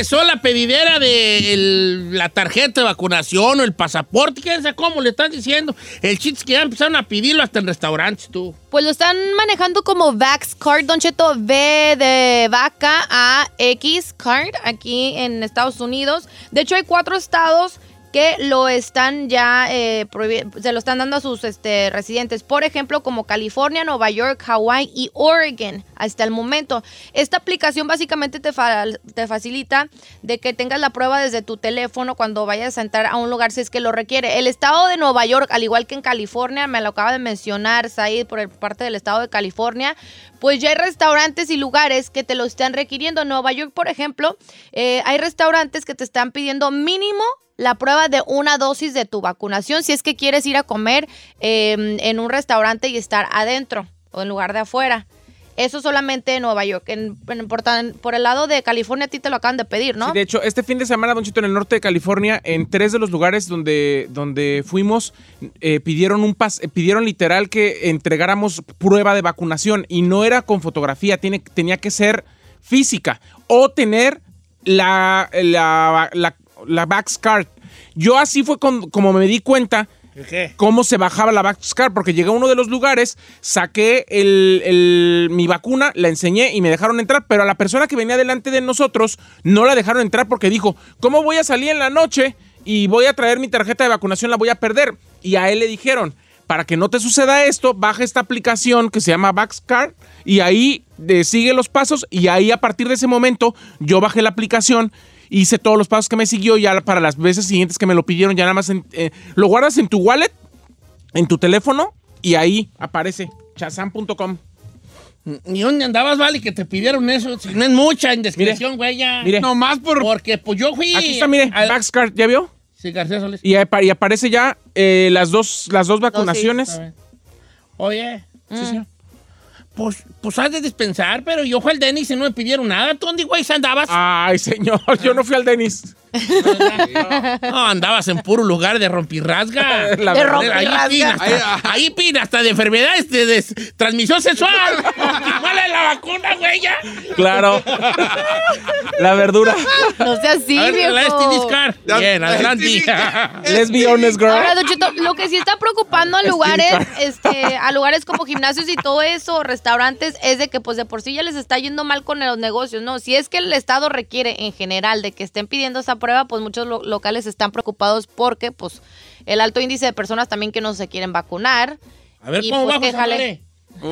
Empezó la pedidera de la tarjeta de vacunación o el pasaporte, ¿quién sabe cómo le están diciendo? El chiste es que ya empezaron a pedirlo hasta en restaurantes, tú. Pues lo están manejando como Vax Card, Don Cheto, V de vaca a X Card aquí en Estados Unidos. De hecho, hay cuatro estados que lo están ya, eh, se lo están dando a sus este, residentes. Por ejemplo, como California, Nueva York, Hawaii y Oregon hasta el momento. Esta aplicación básicamente te, te facilita de que tengas la prueba desde tu teléfono cuando vayas a entrar a un lugar si es que lo requiere. El estado de Nueva York, al igual que en California, me lo acaba de mencionar Said por parte del estado de California, pues ya hay restaurantes y lugares que te lo están requiriendo. En Nueva York, por ejemplo, eh, hay restaurantes que te están pidiendo mínimo la prueba de una dosis de tu vacunación si es que quieres ir a comer eh, en un restaurante y estar adentro o en lugar de afuera. Eso solamente en Nueva York. En, por, el lado de California a ti te lo acaban de pedir, ¿no? De hecho, este fin de semana, Don Chito, en el norte de California, en tres de los lugares donde, donde fuimos, eh, pidieron un pas, pidieron literal que entregáramos prueba de vacunación y no era con fotografía, tiene, tenía que ser física o tener la, la Card. Yo así fue con- como me di cuenta ¿Qué? cómo se bajaba la Card, porque llegué a uno de los lugares, saqué el- el- mi vacuna, la enseñé y me dejaron entrar, pero a la persona que venía delante de nosotros no la dejaron entrar porque dijo, ¿cómo voy a salir en la noche y voy a traer mi tarjeta de vacunación, la voy a perder? Y a él le dijeron, para que no te suceda esto, baja esta aplicación que se llama Card y ahí eh, sigue los pasos y ahí a partir de ese momento yo bajé la aplicación hice todos los pasos que me siguió y ya para las veces siguientes que me lo pidieron, ya nada más en- eh, lo guardas en tu wallet, en tu teléfono y ahí aparece chazam.com. ¿Y dónde andabas, Vale, que te pidieron eso? Si no es mucha indiscreción, güey, ya. Mire. No más por. Porque pues yo fui... Aquí está, mire, al- ¿ya vio? Sí, García Solís. Y, apa- y aparece ya eh, las dos las dos vacunaciones. A ver. Oye, Sí, señor. Pues, pues has de dispensar, pero yo fui al Denis y no me pidieron nada. ¿Tú dónde, güey, andabas? Ay, señor, yo no fui al Denis. No, andabas en puro lugar de rompirrasga. La De rompirrasga. Ahí pina, hasta, ahí pina hasta de enfermedades de, de transmisión sexual. ¿Cuál es la vacuna, güey? Ya. Claro. la verdura. No sea así, A ver, la viejo. La- Bien, la adelante. Let's be honest, girl. Ahora, lo que sí está preocupando a lugares, este, a lugares como gimnasios y todo eso, restaurantes, es de que pues de por sí ya les está yendo mal con los negocios, ¿no? Si es que el Estado requiere en general de que estén pidiendo esa prueba, pues muchos lo- locales están preocupados porque pues el alto índice de personas también que no se quieren vacunar. A ver, Y, ¿cómo pues, jale.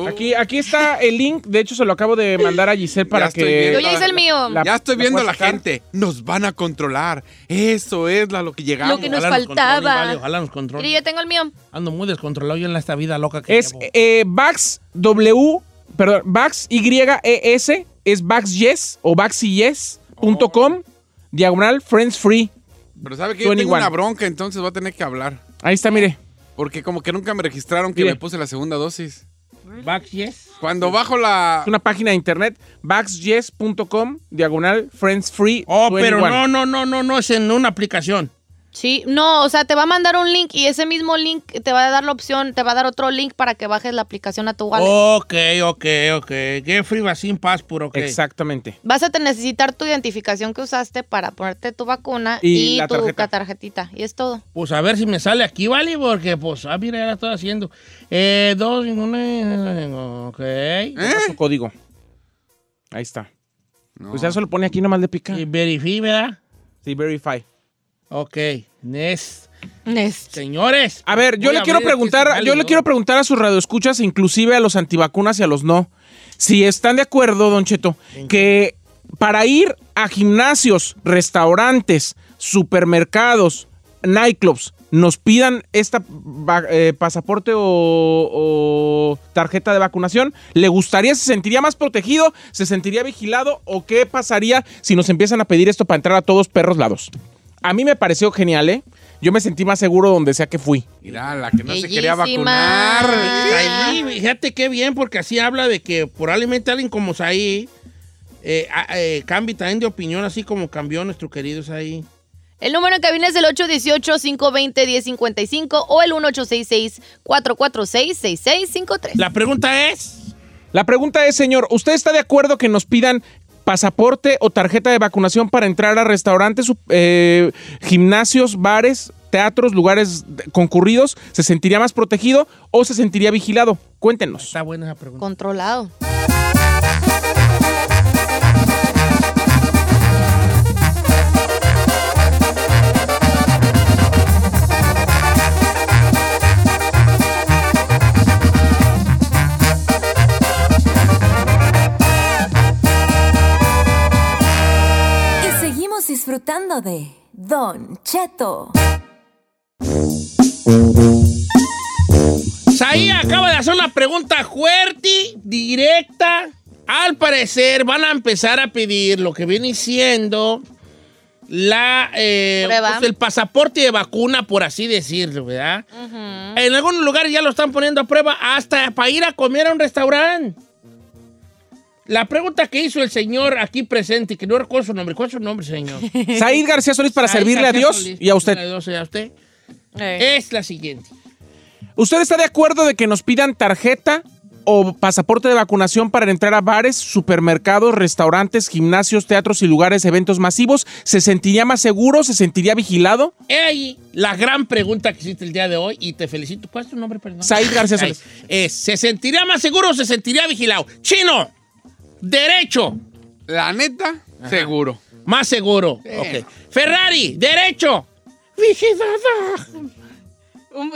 Aquí, aquí está el link. De hecho, se lo acabo de mandar a Giselle para que. viendo. Yo ya hice el mío. La- ya estoy viendo a la gente. Nos van a controlar. Eso es la- lo que llegamos. Lo que nos Ojalá faltaba. controle, vale, ojalá nos Mire, controle. yo tengo el mío. Ando muy descontrolado yo en esta vida loca que Es eh, Vax W, perdón, Vax Y-E-S, es VaxYes o VaxYes.com, diagonal Friends Free. Pero sabe que yo tengo 21. una bronca, entonces voy a tener que hablar. Ahí está, mire. Porque como que nunca me registraron que Mire. me puse la segunda dosis. Back, yes. Cuando bajo la... Es una página de internet, VaxYes.com, diagonal Friends Free. Oh, pero 21. no, no, no, no, no es en una aplicación. Sí, no, o sea, te va a mandar un link y ese mismo link te va a dar la opción, te va a dar otro link para que bajes la aplicación a tu wallet. Ok, ok, ok. Get free vaccine passport, ok. Exactamente. Vas a necesitar tu identificación que usaste para ponerte tu vacuna Y y, la tu tarjeta. tarjetita. Y es todo. Pues a ver si me sale aquí, ¿vale? Porque, pues, ah, mira, ya la estoy haciendo. Eh, dos, una, ok. Ponga Su código. Ahí está. Pues ya se lo pone aquí nomás le pica. Y verify, ¿verdad? Sí, verify. Ok, next. Nest. Señores. A ver, yo le quiero este preguntar, yo le quiero preguntar a sus radioescuchas, inclusive a los antivacunas y a los no, si están de acuerdo, Don Cheto, que para ir a gimnasios, restaurantes, supermercados, nightclubs, nos pidan esta eh, pasaporte o, o tarjeta de vacunación, ¿le gustaría, se sentiría más protegido, se sentiría vigilado o qué pasaría si nos empiezan a pedir esto para entrar a todos perros lados? A mí me pareció genial, ¿eh? Yo me sentí más seguro donde sea que fui. Mira, la que no se quería vacunar. Ahí, fíjate qué bien, porque así habla de que probablemente alguien como Saí eh, a- eh, cambie también de opinión, así como cambió nuestro querido Saí. El número en cabina es el 818-520-1055 o el 1866-446-6653. La pregunta es, La pregunta es, señor, ¿usted está de acuerdo que nos pidan pasaporte o tarjeta de vacunación para entrar a restaurantes, eh, gimnasios, bares, teatros, lugares concurridos, ¿se sentiría más protegido o se sentiría vigilado? Cuéntenos. Está buena esa pregunta. Controlado. Disfrutando de Don Cheto. Saí acaba de hacer una pregunta fuerte, directa. Al parecer van a empezar a pedir lo que viene siendo la, eh, Prueba. pues, el pasaporte de vacuna, por así decirlo, ¿verdad? En algunos lugares ya lo están poniendo a prueba hasta para ir a comer a un restaurante. La pregunta que hizo el señor aquí presente, que no recuerdo su nombre, ¿cuál es su nombre, señor? Said García Solís para Said servirle a Dios Solís, y a usted. a Dios y a usted. Eh. Es la siguiente. ¿Usted está de acuerdo de que nos pidan tarjeta o pasaporte de vacunación para entrar a bares, supermercados, restaurantes, gimnasios, teatros y lugares, eventos masivos? ¿Se sentiría más seguro? ¿Se sentiría vigilado? He ahí la gran pregunta que hiciste el día de hoy y te felicito. ¿Cuál es tu nombre, perdón? Said García. Solís. ¿Se sentiría más seguro o se sentiría vigilado? Chino, derecho, La neta, seguro. más seguro. Ok. Ferrari, derecho, vigilada.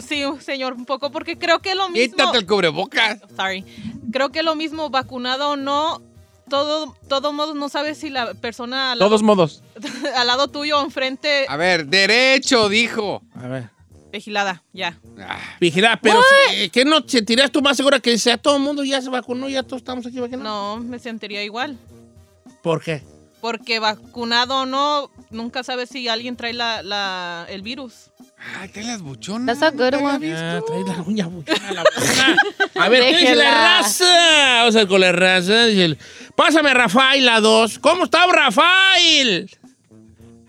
Sí, señor, un poco, porque creo que lo mismo. Quítate el cubrebocas. Sorry. Creo que lo mismo, vacunado o no, todo, todos modos no sabes si la persona al, Todos modos. al lado tuyo o enfrente A ver, derecho, dijo. A ver. Vigilada, ya. Ah, Vigilada, pero si- ¿qué no sentirías tú más segura que sea todo el mundo ya se vacunó, ya todos estamos aquí vacunados? No, me sentiría igual. ¿Por qué? Porque vacunado o no, nunca sabes si alguien trae la, la- el virus. Ay, trae las buchonas. That's a good ¿Nunca la one. Ah, trae la uña buchona, la buchona. A ver, ¿qué dice la raza? Vamos a ver con la raza. Dice el- Pásame a Rafael a dos. ¿Cómo está Rafael?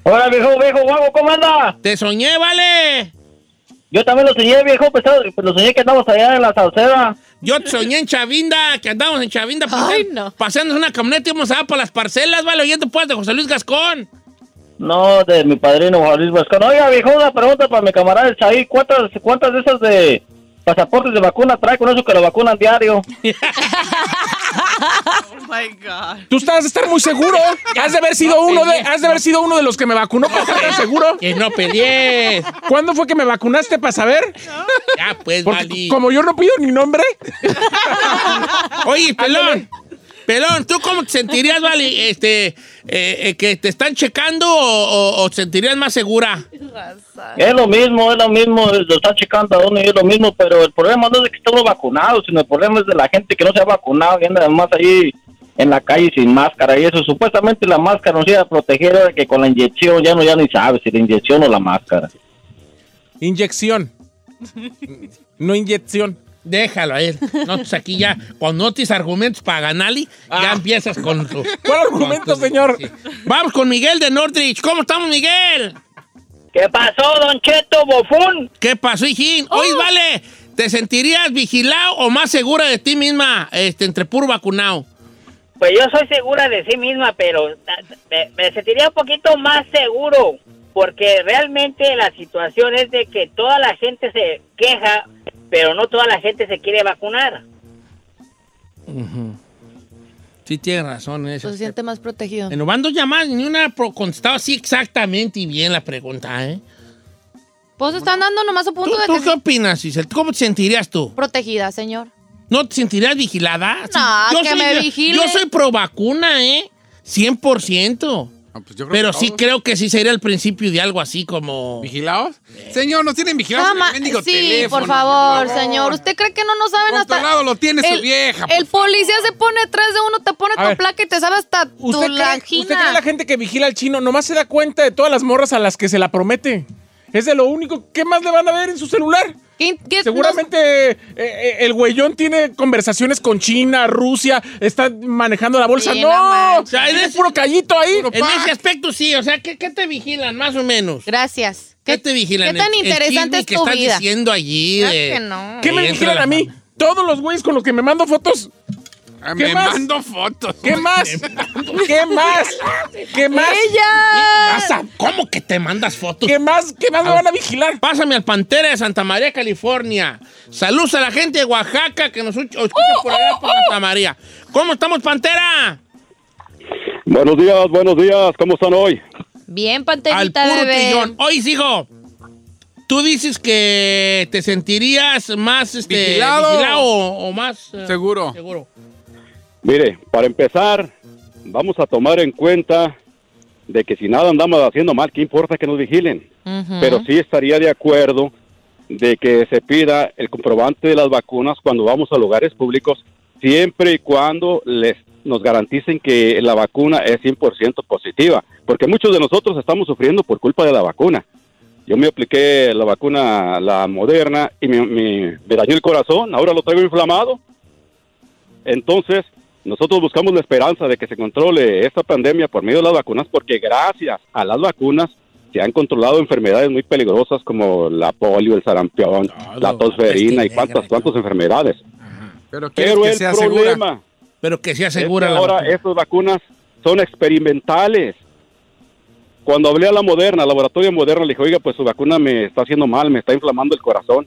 Hola, viejo, viejo, guapo, ¿cómo anda? Te soñé, vale. Yo también lo soñé, viejo, pues, pues, lo soñé que andamos allá en la salsera. Yo te soñé en Chavinda, que andamos en Chavinda Ay, paseando, no. paseando en una camioneta y íbamos a para las parcelas, vale, oyendo pues de José Luis Gascón. No, de mi padrino, Juan Luis Vascón. Oiga, viejo, una pregunta para mi camarada el Saí. ¿Cuántas, ¿Cuántas de esas de pasaportes de vacuna trae con eso que lo vacunan diario? Oh my God. Tú estás de estar muy seguro. Has de haber sido uno de, has de haber sido uno de los que me vacunó para estar seguro. Que no pelees. ¿Cuándo fue que me vacunaste para saber? Ya, pues, Porque como yo no pido ni nombre, Oye, pelón. Pelón, ¿tú cómo te sentirías, vale? Este, eh, eh, que te están checando o, o- o te sentirías más segura? Es lo mismo, es lo mismo, lo están checando a uno y es lo mismo, pero el problema no es de que estemos vacunados, sino el problema es de la gente que no se ha vacunado y anda además ahí en la calle sin máscara y eso. Supuestamente la máscara nos iba a proteger, ahora que con la inyección ya no ya ni sabes si la inyección o la máscara. inyección. No inyección. Déjalo a él. No, pues aquí ya, cuando no tienes argumentos para ganarle, ya empiezas con tu... ¿Cuál argumento, con tu- señor? sí. Vamos con Miguel de Northridge. ¿Cómo estamos, Miguel? ¿Qué pasó, Don Cheto Bofún? ¿Qué pasó, hijín? Oye, vale, ¿te sentirías vigilado o más segura de ti misma este, entre puro vacunado? Pues yo soy segura de sí misma, pero me, me sentiría un poquito más seguro, porque realmente la situación es de que toda la gente se queja, pero no toda la gente se quiere vacunar. Sí, tienes razón en eso. Se siente más protegido. En dos llamadas, ni una pro- contestado así exactamente y bien la pregunta, ¿eh? Pues están dando nomás a ¿Tú, punto de tú que qué opinas, Giselle? ¿Cómo te sentirías tú? protegida, señor. ¿No te sentirías vigilada? No, que me vigile. Yo soy pro vacuna, ¿eh? 100%. Ah, pues yo creo Pero que sí todos. creo que sí sería el principio de algo así como... ¿Vigilados? Señor, nos tienen vigilados en Cama- el mendigo sí, teléfono, por favor, señor. ¿Usted cree que no nos saben hasta...? Controlado lo tiene su vieja, El policía se pone atrás de uno, te pone A tu ver. placa y te sabe hasta tu ¿Usted cree. ¿Usted cree la gente que vigila al chino nomás se da cuenta de todas las morras a las que se la promete? Es de lo único. ¿Qué más le van a ver en su celular? ¿Qué- qué- Seguramente eh, eh, el güeyón tiene conversaciones con China, Rusia, está manejando la bolsa. Sí, no ¡No! O sea, es puro callito ahí. En ese aspecto sí, o sea, ¿qué, qué te vigilan más o menos? Gracias. ¿Qué te vigilan? ¿Qué tan el interesante es que tu estás vida? diciendo allí Claro de... que no. ¿Qué me vigilan la a mí? Todos los güeyes con los que me mando fotos. Ah, ¿Qué me más? mando fotos. ¿Qué más? ¿Qué más? ¿Qué más? Vas a- ¿Cómo que te mandas fotos? ¿Qué más? ¿Qué más me van a vigilar? Pásame al Pantera de Santa María, California. Saludos a la gente de Oaxaca que nos escucha por allá por Santa María. ¿Cómo estamos, Pantera? Buenos días, buenos días. ¿Cómo están hoy? Bien, Al panterita, puro bebé. trillón. Oye, hijo, tú dices que te sentirías más este, Vigilado. vigilado o, o más eh, Seguro. seguro. Mire, para empezar, vamos a tomar en cuenta de que si nada andamos haciendo mal, ¿qué importa que nos vigilen? Pero sí estaría de acuerdo de que se pida el comprobante de las vacunas cuando vamos a lugares públicos, siempre y cuando les nos garanticen que la vacuna es 100% positiva, porque muchos de nosotros estamos sufriendo por culpa de la vacuna. Yo me apliqué la vacuna, la moderna, y me, me- me dañó el corazón, ahora lo traigo inflamado. Entonces, nosotros buscamos la esperanza de que se controle esta pandemia por medio de las vacunas, porque gracias a las vacunas se han controlado enfermedades muy peligrosas como la polio, el sarampión, la tosferina y cuantas todo. enfermedades. Pero Pero que el sea segura. problema Pero que sea es que ahora vacuna. estas vacunas son experimentales. Cuando hablé a la Moderna, al laboratorio Moderna, le dije, oiga, pues su vacuna me está haciendo mal, me está inflamando el corazón.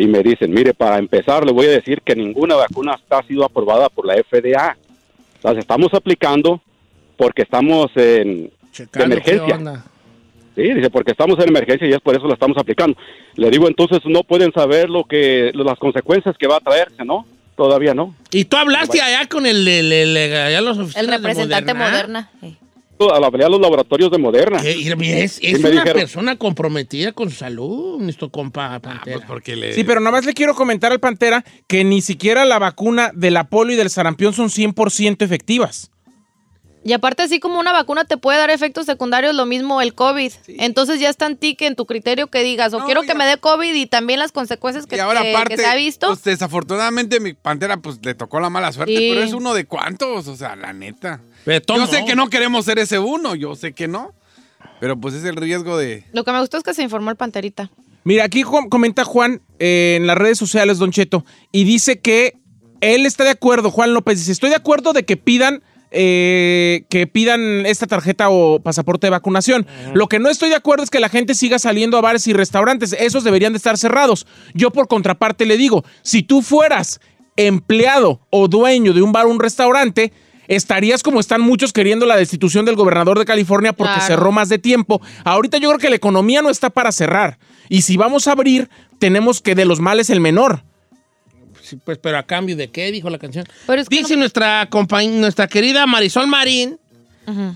Y me dicen, mire, para empezar, le voy a decir que ninguna vacuna está sido aprobada por la FDA. Las estamos aplicando porque estamos en de emergencia. Sí, dice, porque estamos en emergencia y es por eso la estamos aplicando. Le digo, entonces no pueden saber lo que las consecuencias que va a traerse, ¿no? Todavía no. Y tú hablaste allá con el, el, el- allá los El oficinas de representante Moderna. Moderna. Eh. Hablé a los laboratorios de Moderna. Y Es, es una dijeron- persona comprometida con su salud, nuestro compa Ah, Pantera. pues porque le... Sí, pero nada más le quiero comentar al Pantera que ni siquiera la vacuna de la polio y del sarampión son 100% efectivas. Y aparte, así como una vacuna te puede dar efectos secundarios, lo mismo el COVID. Entonces ya está en ti que en tu criterio que digas, o No, quiero que me dé COVID y también las consecuencias que, y ahora que- aparte, que se ha visto. pues desafortunadamente mi pantera pues le tocó la mala suerte, Sí. pero es uno de cuantos, o sea, la neta. Pero Yo no. sé que no queremos ser ese uno, yo sé que no, pero pues es el riesgo de... Lo que me gustó es que se informó el panterita. Mira, aquí comenta Juan eh, en las redes sociales, Don Cheto, y dice que él está de acuerdo, Juan López dice, estoy de acuerdo de que pidan eh, que pidan esta tarjeta o pasaporte de vacunación. Lo que no estoy de acuerdo es que la gente siga saliendo a bares y restaurantes. Esos deberían de estar cerrados. Yo por contraparte le digo, si tú fueras empleado o dueño de un bar o un restaurante, estarías como están muchos queriendo la destitución del gobernador de California porque Claro. cerró más de tiempo. Ahorita yo creo que la economía no está para cerrar. Y si vamos a abrir, tenemos que de los males el menor. Pues, pero a cambio de qué, dijo la canción. Pero es que Dice no- nuestra, nuestra querida Marisol Marín,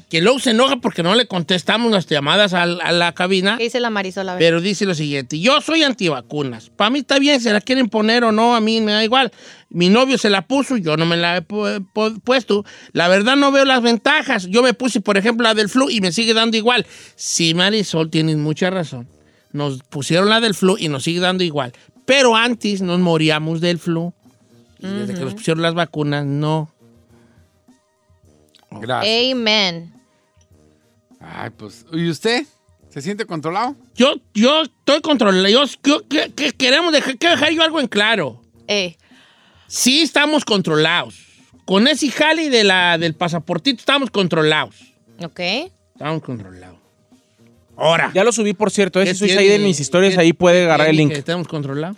que luego se enoja porque no le contestamos las llamadas a, la cabina, ¿Qué dice la Marisol? A ver. pero dice lo siguiente, yo soy antivacunas. Para mí está bien, se la quieren poner o no, a mí me da igual. Mi novio se la puso, yo no me la he pu- pu- puesto. La verdad no veo las ventajas. Yo me puse, por ejemplo, la del flu y me sigue dando igual. Sí, Marisol, tienes mucha razón. Nos pusieron la del flu y nos sigue dando igual. Pero antes nos moríamos del flu. Y desde que nos pusieron las vacunas, no. Gracias. Amen. Ay, pues, ¿y usted? ¿Se siente controlado? Yo, yo estoy controlado. Yo, yo- que, que queremos dejar, quiero dejar yo algo en claro. Eh. Sí estamos controlados. Con ese jali de la, del pasaportito estamos controlados. Ok. Estamos controlados. Ahora. Ya lo subí, por cierto. ¿qué Ese subí tiene? ahí en mis historias, ¿Qué- ahí puede agarrar el link. que Estamos controlados.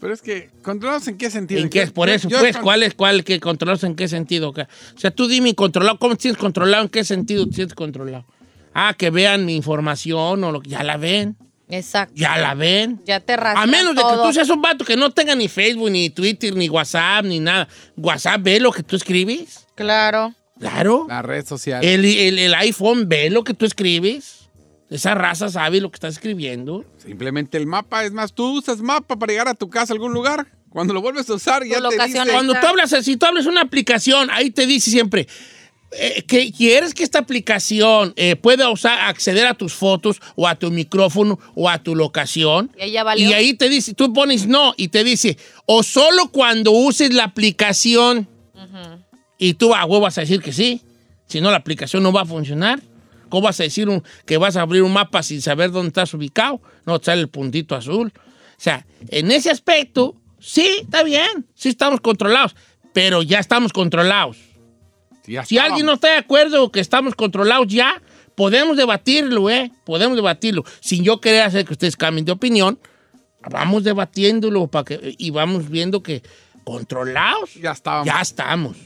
Pero es que, ¿controlados en qué sentido? ¿En qué es? Por eso, yo pues, ¿cuál es cuál que controlados en qué sentido? O sea, tú dime controlado, ¿cómo te sientes controlado? ¿En qué sentido te sientes controlado? Ah, que vean mi información o lo que ya la ven. Exacto. Ya la ven. Ya te A menos de que tú seas un vato que no tenga ni Facebook, ni Twitter, ni WhatsApp, ni nada. WhatsApp ve lo que tú escribes. Claro. Claro. La red social. El, el- el iPhone ve lo que tú escribes. Esa raza sabe lo que estás escribiendo. Simplemente el mapa. Es más, tú usas mapa para llegar a tu casa a algún lugar. Cuando lo vuelves a usar, ya te dice... Cuando tú hablas, si tú hablas una aplicación, ahí te dice siempre eh, que quieres que esta aplicación eh, pueda usar, acceder a tus fotos o a tu micrófono o a tu locación. Y. Y ahí te dice, tú pones no y te dice, o solo cuando uses la aplicación. Y tú a huevo vas a decir que sí. Si no, la aplicación no va a funcionar. ¿Cómo vas a decir un- que vas a abrir un mapa sin saber dónde estás ubicado? No sale el puntito azul. O sea, en ese aspecto, Sí, está bien. Sí estamos controlados. Pero ya estamos controlados. Ya Si alguien no está de acuerdo que estamos controlados ya, podemos debatirlo, ¿eh? Podemos debatirlo. Sin yo querer hacer que ustedes cambien de opinión, vamos debatiéndolo para que, y vamos viendo que controlados Ya estábamos. ya estamos.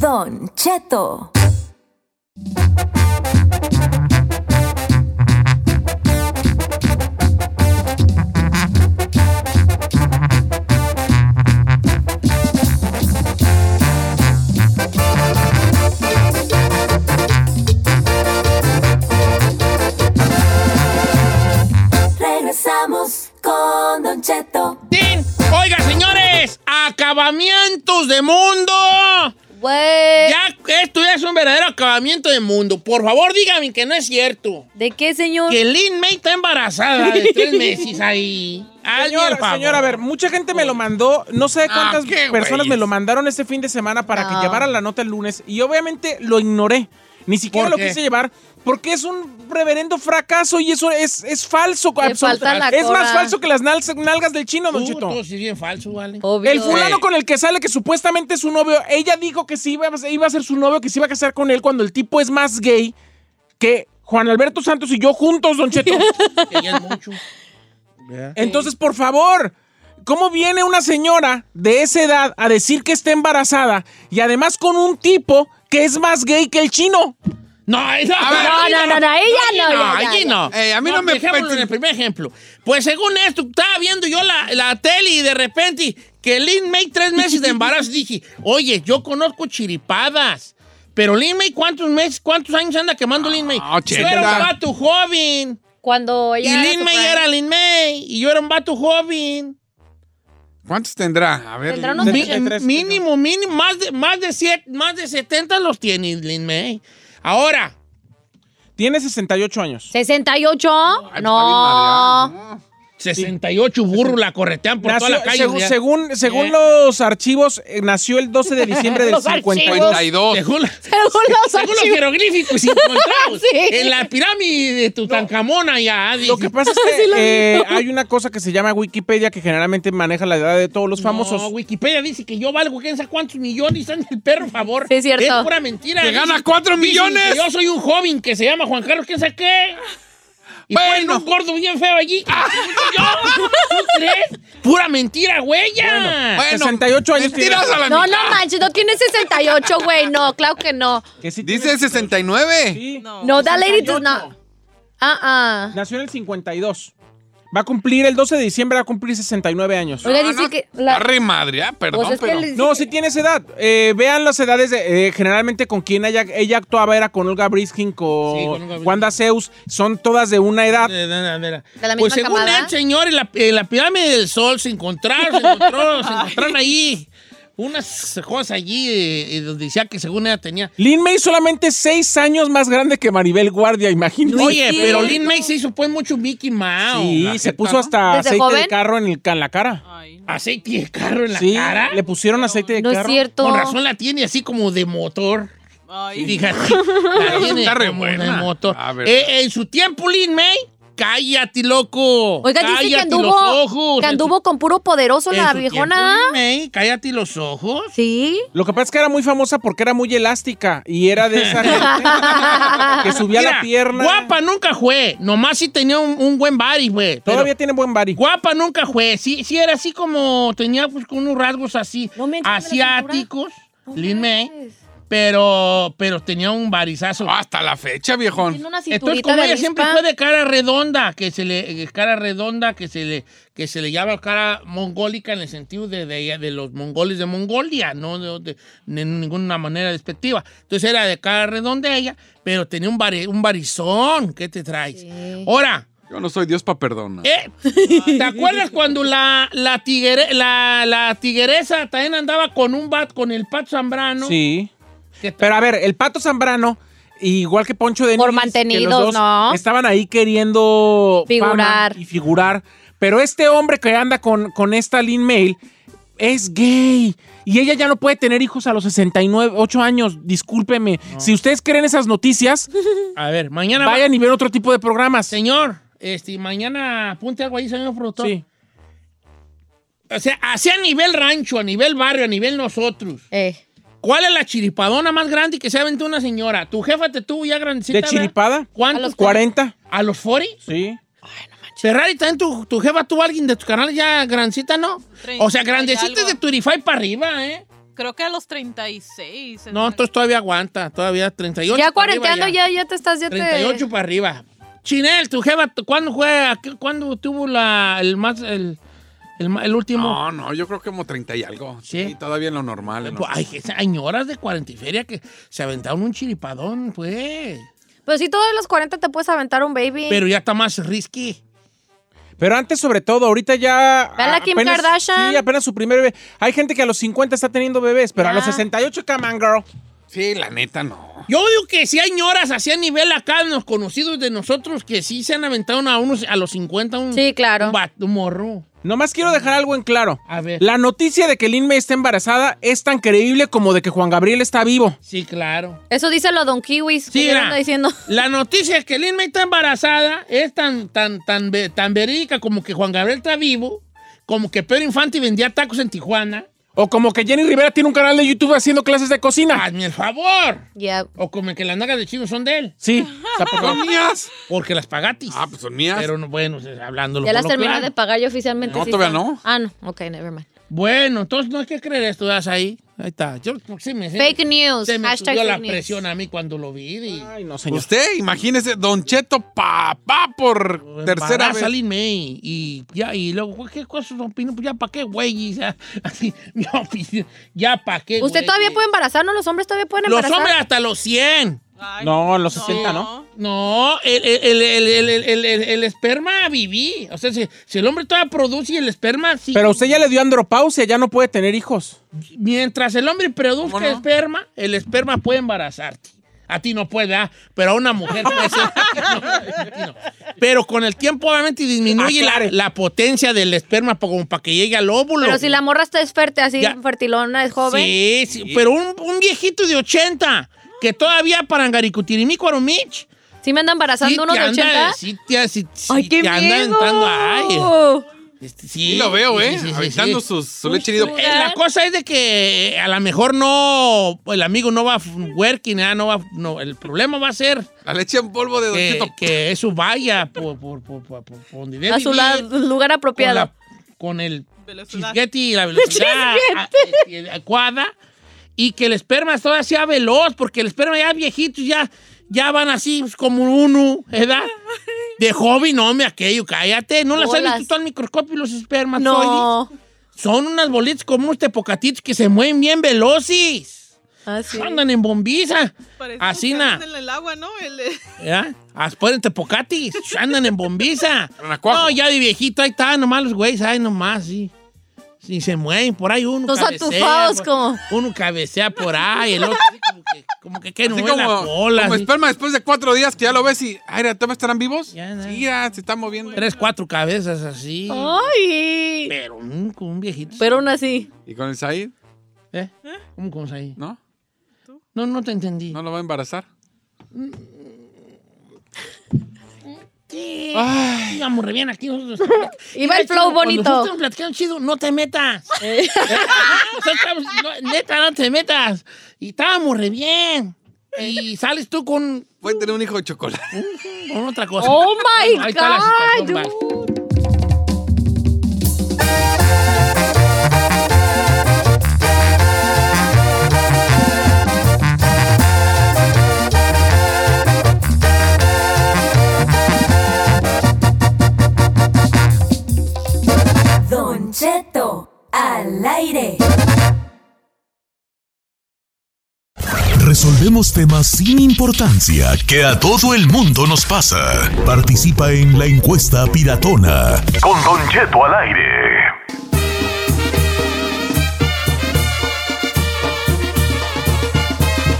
Don Cheto. Acabamientos de mundo. Güey. Ya, esto ya es un verdadero acabamiento de mundo. Por favor, dígame que no es cierto. ¿De qué, señor? Que Lin May está embarazada de tres meses ahí. Hazme Señor, el favor. señor, a ver, mucha gente me lo mandó, no sé Ah, cuántas personas me lo mandaron este fin de semana para No. que llevara la nota el lunes y obviamente lo ignoré. Ni siquiera ¿Por lo qué? quise llevar porque es un reverendo fracaso y eso es, es falso. Es más falso que las nalgas, nalgas del chino, don todo sí es bien falso, ¿vale? Obvio. El fulano con el que sale, que supuestamente es su novio, ella dijo que sí iba a, iba a ser su novio, que se iba a casar con él cuando el tipo es más gay que Juan Alberto Santos y yo juntos, don Cheto. Es mucho. Entonces, por favor, ¿cómo viene una señora de esa edad a decir que está embarazada y además con un tipo que es más gay que el chino? No, no, ver. No, no, no, no, ella no, ya, allí no. Eh, a mí no me dejémoslo pe- en el primer ejemplo. Pues según esto, estaba viendo yo la, la tele y de repente que Lin May tres meses de embarazo dije, oye, yo conozco chiripadas. Pero Lin May, ¿cuántos meses, cuántos años anda quemando Lin May? Ah, yo era un vato joven. Cuando Y ella era Lin May era Lin May. Y yo era un vato joven. ¿Cuántos tendrá? A ver. Tendrá unos Mi- 73, mínimo, mínimo, más de, más, de siete- más de 70 los tiene Lin May. Ahora, Tiene 68 años. 68. Ay, pues, está bien no. Madreado, 68 burros la corretean por Nació- toda la calle. según ya. según según ¿Eh? los archivos, eh, nació el 12 de diciembre del Los 52. 52. Según, la- Según los según los archivos. jeroglíficos encontrados Sí. en la pirámide de Tutankamón allá. Lo que pasa es que eh, hay una cosa que se llama Wikipedia que generalmente maneja la edad de todos los famosos. No, Wikipedia dice que yo valgo quién sabe cuántos millones, en el perro favor. Sí, es cierto. Es pura mentira. ¡Que Dicen- gana cuatro dicen millones! que yo soy un joven que se llama Juan Carlos, quién sabe qué. Y Bueno. ponen un gordo bien feo allí. ¿Yo? ¿Tú crees? Pura mentira, güey. ya. Bueno, 68 años mentiras a la No, mitad. no manches, no tiene 68, güey. No, claro que no. Que sí Dice tiene- 69. Sí. No, that lady does 68. not. Ah, ah. Nació en el 52. Va a cumplir el 12 de diciembre, va a cumplir 69 años. Oiga, No, dice no, que. la- Arre madre, ah, perdón, Pues pero. No, sí tiene esa edad. Eh, vean las edades de. eh, generalmente con quien ella, ella actuaba era con Olga Briskin, con, Sí, con Olga. Wanda Zeus. Son todas de una edad. De, de- de- de- la pues misma según camada. el señor, en la, en la pirámide del sol se encontraron, se, encontró- se encontraron ahí unas cosas allí eh, eh, donde decía que según ella tenía. Lin May solamente 6 años más grande que Maribel Guardia, imagínate. Oye, sí. pero Lin May se hizo pues mucho Mickey Mouse. Sí, se jeta, puso ¿no? hasta ¿Desde aceite de carro en, el, en la cara. Ay, no. Aceite de carro en la sí, cara. le pusieron aceite de No es carro. cierto. Con razón la tiene así como de motor. Ay, Fíjate, la tiene Está re como de buena. motor. A ver. Eh, en su tiempo, Lin May, cállate, loco. Oiga, dice que Cállate los anduvo, ojos. que anduvo con puro poderoso en la viejona. May, cállate los ojos. Sí. Lo que pasa es que era muy famosa porque era muy elástica y era de esa gente que subía Mira, la pierna. Guapa nunca fue. Nomás sí tenía un, un buen body, güey. pero Todavía tiene buen body. Guapa nunca fue. Sí, sí era así como. Tenía pues con unos rasgos así. No asiáticos. Lin May. Pero, pero tenía un barizazo. Hasta la fecha, viejón. Tiene una Entonces, como ella siempre fue de cara redonda, que se le, eh, cara redonda, que se le, que se le llama cara mongólica en el sentido de, de, de los mongoles de Mongolia, no de, de- de ninguna manera despectiva. Entonces era de cara redonda ella, pero tenía un, bari- un barizón. ¿Qué te traes? Sí. Ahora, Yo no soy Dios para perdonar. ¿eh? ¿te acuerdas cuando la, la, tigre- la, la tigresa también andaba con un bat, con el Pato Zambrano? Sí. Pero a ver, el Pato Zambrano, igual que Poncho de Por mantenidos, los dos ¿no? Estaban ahí queriendo Figurar. y figurar. Pero este hombre que anda con, con esta Lin Mail es gay. Y ella ya no puede tener hijos a los 69, 8 años. Discúlpeme. Si ustedes creen esas noticias, A ver, mañana... va- vayan y ven otro tipo de programas. Señor, este, mañana apunte algo ahí, señor productor. Sí. O sea, así a nivel rancho, a nivel barrio, a nivel nosotros. Eh. ¿Cuál es la chiripadona más grande que se ha aventado una señora? ¿Tu jefa te tuvo ya grandecita? ¿De ¿verdad? chiripada? ¿Cuántos? A los 40. ¿A los 40? Sí. Ferrari, ¿también tu, tu jefa tuvo alguien de tu canal ya grandecita, no? O sea, grandecita es de Turify para arriba, ¿eh? Creo que a los 36. No, entonces todavía aguanta, todavía 38 Ya cuarenteando, ya, ya te estás, ya te... 38 para arriba. Chinel, tu jefa, ¿cuándo fue? ¿A ¿Cuándo tuvo la, el más, el, el, último? No, no, yo creo que como 30 y algo. ¿Sí? Sí, todavía en lo normal. en lo- Pues, hay señoras de 40 y feria que se aventaron un chiripadón, pues. Pero si todos los 40 te puedes aventar un baby. Pero ya está más risky. Pero antes, sobre todo, ahorita ya. Vean la Kim apenas- Kardashian. Sí, apenas su primer bebé. Hay gente que a los 50 está teniendo bebés, pero a los 68, come on, girl. Sí, la neta no. Yo digo que si hay ñoras así a nivel acá, los conocidos de nosotros, que sí se han aventado a unos a los 50 un, Sí, claro. un, un morro. Nomás quiero dejar algo en claro. A ver. La noticia de que Lin May está embarazada es tan creíble como de que Juan Gabriel está vivo. Sí, claro. Eso dice lo Don Kiwis. Sí, que mira, anda diciendo. La noticia es que Lin May está embarazada es tan, tan, tan, tan verídica como que Juan Gabriel está vivo, como que Pedro Infante vendía tacos en Tijuana. O como que Jenny Rivera tiene un canal de YouTube haciendo clases de cocina. Hazme el favor. Ya. O como que las nagas de chino son de él. Sí. ¿Son mías? Porque las pagatis. Ah, pues son mías. Pero no, bueno, hablándolo Ya las terminó de pagar yo oficialmente. No, sí todavía no. Ah, no. Ok, never mind. Bueno, entonces no hay que creer esto, ¿das ahí? Ahí está. Yo, sí me, Fake news. Se me Hashtag subió la fake news. presión a mí cuando lo vi. Y, Ay, no, señor. Usted, imagínese, Don Cheto, papá por tercera vez. Lin May y ya, y luego, ¿qué cosas opino? Pues ya para qué, güey. Y ya, así, mi opinión, ya para qué, ¿Usted güey. todavía puede embarazarnos? ¿Los hombres todavía pueden Los embarazar? hombres hasta los 100. Ay, No, en los 60, ¿no? No, el, el, el, el, el, el, el- el- el esperma viví. O sea, si, si el hombre todavía produce y el esperma sí. Pero usted ya le dio andropausia, ya no puede tener hijos. Mientras el hombre produzca ¿Cómo no? esperma, el esperma puede embarazarte. A ti no puede, ¿ah? Pero a una mujer puede ser. No. Pero con el tiempo, obviamente, disminuye la, la potencia del esperma como para que llegue al óvulo. Pero si la morra está fértil, así Ya. fertilona, es joven. Sí, sí, pero un, un viejito de 80 que todavía para Angaricutirimí, Cuarumich. ¿Sí me anda embarazando uno te de anda- 80? Sí, te, sí, sí, ¡Ay, qué te anda miedo! aventando, ay, este, sí, Sí lo veo, ¿eh? sí, sí, sí, Aventando sí. sus- su leche nido. Eh, la cosa es de que a lo mejor no, el amigo no va working, ah, no va, no, el problema va a ser La leche en polvo de Don que, Cheto. que eso vaya por, por, por, por, por- por donde debe A su la- lugar con, apropiado. la- con el Velocidad. chisguete y la velocidad a- eh, adecuada y que el esperma todavía sea veloz, porque el esperma ya viejitos ya, ya van así pues, como uno, ¿verdad? De joven, no, me aquello, cállate. ¿No las has Bolas. visto tú al microscopio los espermas? No. Son unas bolitas como unos tepocatitos que se mueven bien veloces. Ah, sí. Andan en bombiza. Así, na. en el agua, ¿no? El, ¿Ya? Pueden tepocatis. Andan en bombiza. No, ya de viejito, ahí está, nomás los güeyes, ahí nomás, sí. Sí, se mueven por ahí uno. Los cabecea, atufados por- como- Uno cabecea por ahí, el otro así como que, como que, que no la como, cola. como así. esperma después de cuatro días que ya lo ves y, ay, ¿todavía estarán vivos? Ya, ya. Sí, ya se están moviendo. Tres, cuatro cabezas así. Ay. Pero un, con un viejito. Pero aún así. ¿Y con el Said? ¿Eh? ¿Cómo, cómo es ahí? ¿No? No, no te entendí. ¿No lo va a embarazar? Sí. Íbamos re bien aquí. Iba el flow bonito. nosotros estamos platicando chido, no te metas. Estamos- no, neta, no te metas. Y estábamos re bien. Y sales tú con, Puede tener un hijo de chocolate. con otra cosa. Oh my Ahí está la Cheto al aire. Resolvemos temas sin importancia que a todo el mundo nos pasa. Participa en la encuesta piratona. Con Don Cheto al aire.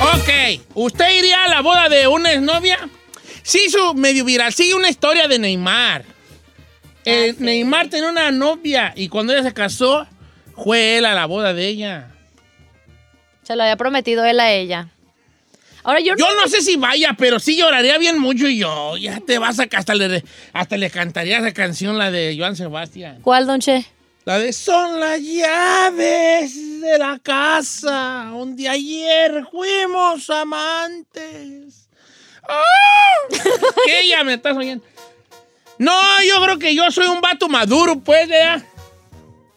Ok, ¿usted iría a la boda de una exnovia? Sí, hizo medio viral. Sigue una historia de Neymar. Eh, Neymar tenía una novia y cuando ella se casó, Fue él a la boda de ella. Se lo había prometido él a ella. Ahora yo, Yo no sé si vaya, pero sí lloraría bien mucho y yo. Ya te vas a hasta le, hasta le cantaría esa canción, la de Joan Sebastián. ¿Cuál, don Che? La de son las llaves de la casa donde ayer fuimos amantes. ¡Ah! ¿Qué ya me estás oyendo? No, yo creo que yo soy un vato maduro, pues, ya.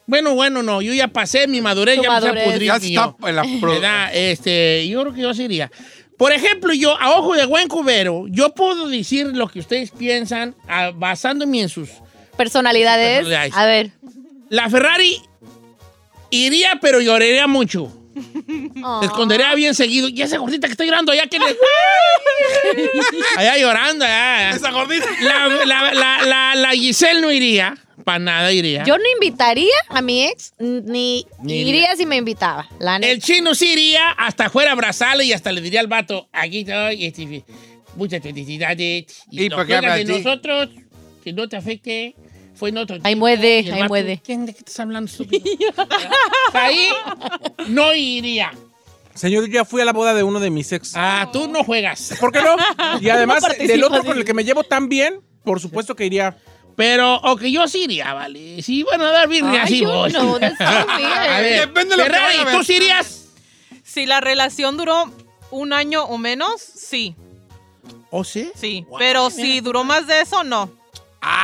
Bueno, bueno, no, yo ya pasé mi madurez, Tu ya me madurez. se pudrir Ya está en la ¿Verdad? Este, yo creo que yo sería. Por ejemplo, yo, a ojo de buen cubero, yo puedo decir lo que ustedes piensan ah, basándome en sus Personalidades. Personalidades. A ver. la Ferrari iría, pero lloraría mucho. Oh. Escondería bien seguido. Y esa gordita que está llorando allá, que le... allá llorando, allá. Esa gordita. La, la, la, la, la Giselle no iría. Para nada iría. Yo no invitaría a mi ex, ni, Ni iría iría. si me invitaba. La neta. El chino sí iría hasta fuera a abrazarle y hasta le diría al vato, aquí estoy, este, muchas felicidades. ¿Y Y, que qué hagas de nosotros, que no te afecte, fue en otro Ahí tiempo". muerde, Y el ahí vato, muerde. ¿Quién de qué estás hablando, estúpido? Ahí no iría. Señor, yo ya fui a la boda de uno de mis ex. Ah, tú no juegas. ¿Por qué no? Y además, No del otro con sí. el que me llevo tan bien, por supuesto que iría. Pero, ok, yo sí iría, vale. Sí, bueno, a dar birria, sí voy. weird. A ver, Depende de lo que Ferrari, vaya a ¿tú ver. sí irías? Si la relación duró un año o menos, sí, ¿O sí? sí. Wow, Pero mira. si duró más de eso, no.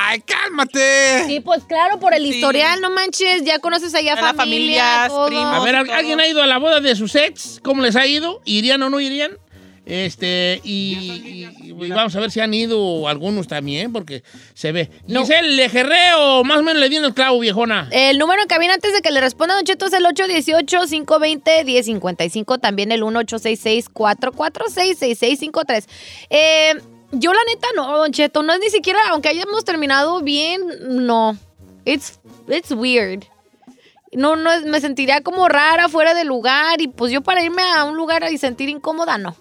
¡Ay, cálmate! Sí, pues claro, por el Sí. historial, no manches, ya conoces allá A la familia, familia, todo. primos. A ver, ¿al- todo. ¿alguien ha ido a la boda de sus ex? ¿Cómo les ha ido? ¿Irían o no irían? Este, y, y- y vamos a ver si han ido algunos también, porque se ve. No. Giselle, ¿le más o menos le di en el clavo, viejona? El número en cabina antes de que le responda Don Cheto es el 818-520-1055, también el 1866-446-6653. Eh, yo la neta no, Don Cheto, no es ni siquiera, aunque hayamos terminado bien, no. It's, it's weird. No, no, me sentiría como rara, fuera de lugar, y pues yo para irme a un lugar y sentir incómoda, no.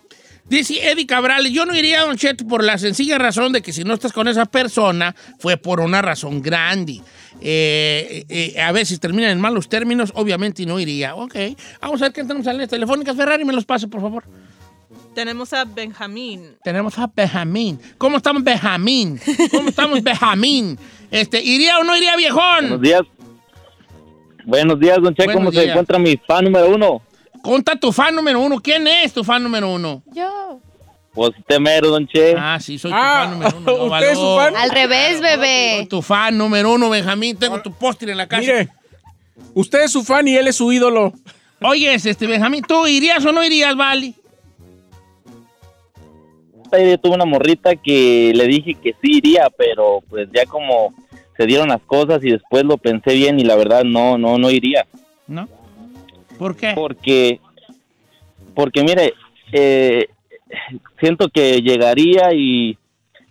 Dice Eddie Cabral, yo no iría a Don Cheto por la sencilla razón de que si no estás con esa persona, fue por una razón grande. Eh, eh, a ver si terminan en malos términos, obviamente no iría. Ok, vamos a ver qué tenemos en las telefónicas. Ferrari, me los pase, por favor. Tenemos a Benjamín. Tenemos a Benjamín. ¿Cómo estamos, Benjamín? ¿Cómo estamos, Benjamín? Este, ¿Iría o no iría, Buenos viejón? días. Buenos días, don Che. Buenos ¿Cómo se encuentra mi fan número uno? Conta tu fan número uno. ¿Quién es tu fan número uno? Yo. Pues usted mero, don Che. Ah, sí, soy tu Ah, fan número uno. no, ¿usted es su fan? Al revés, Soy bebé. tu fan número uno, Benjamín. Tengo tu póster en la casa. Mire, usted es su fan y él es su ídolo. Oye, este, Benjamín, ¿tú irías o no irías, Vali? Yo tuve una morrita que le dije que sí iría, pero pues ya como se dieron las cosas y después lo pensé bien y la verdad no, no, no iría. ¿No? ¿Por qué? Porque, porque mire, eh, siento que llegaría y,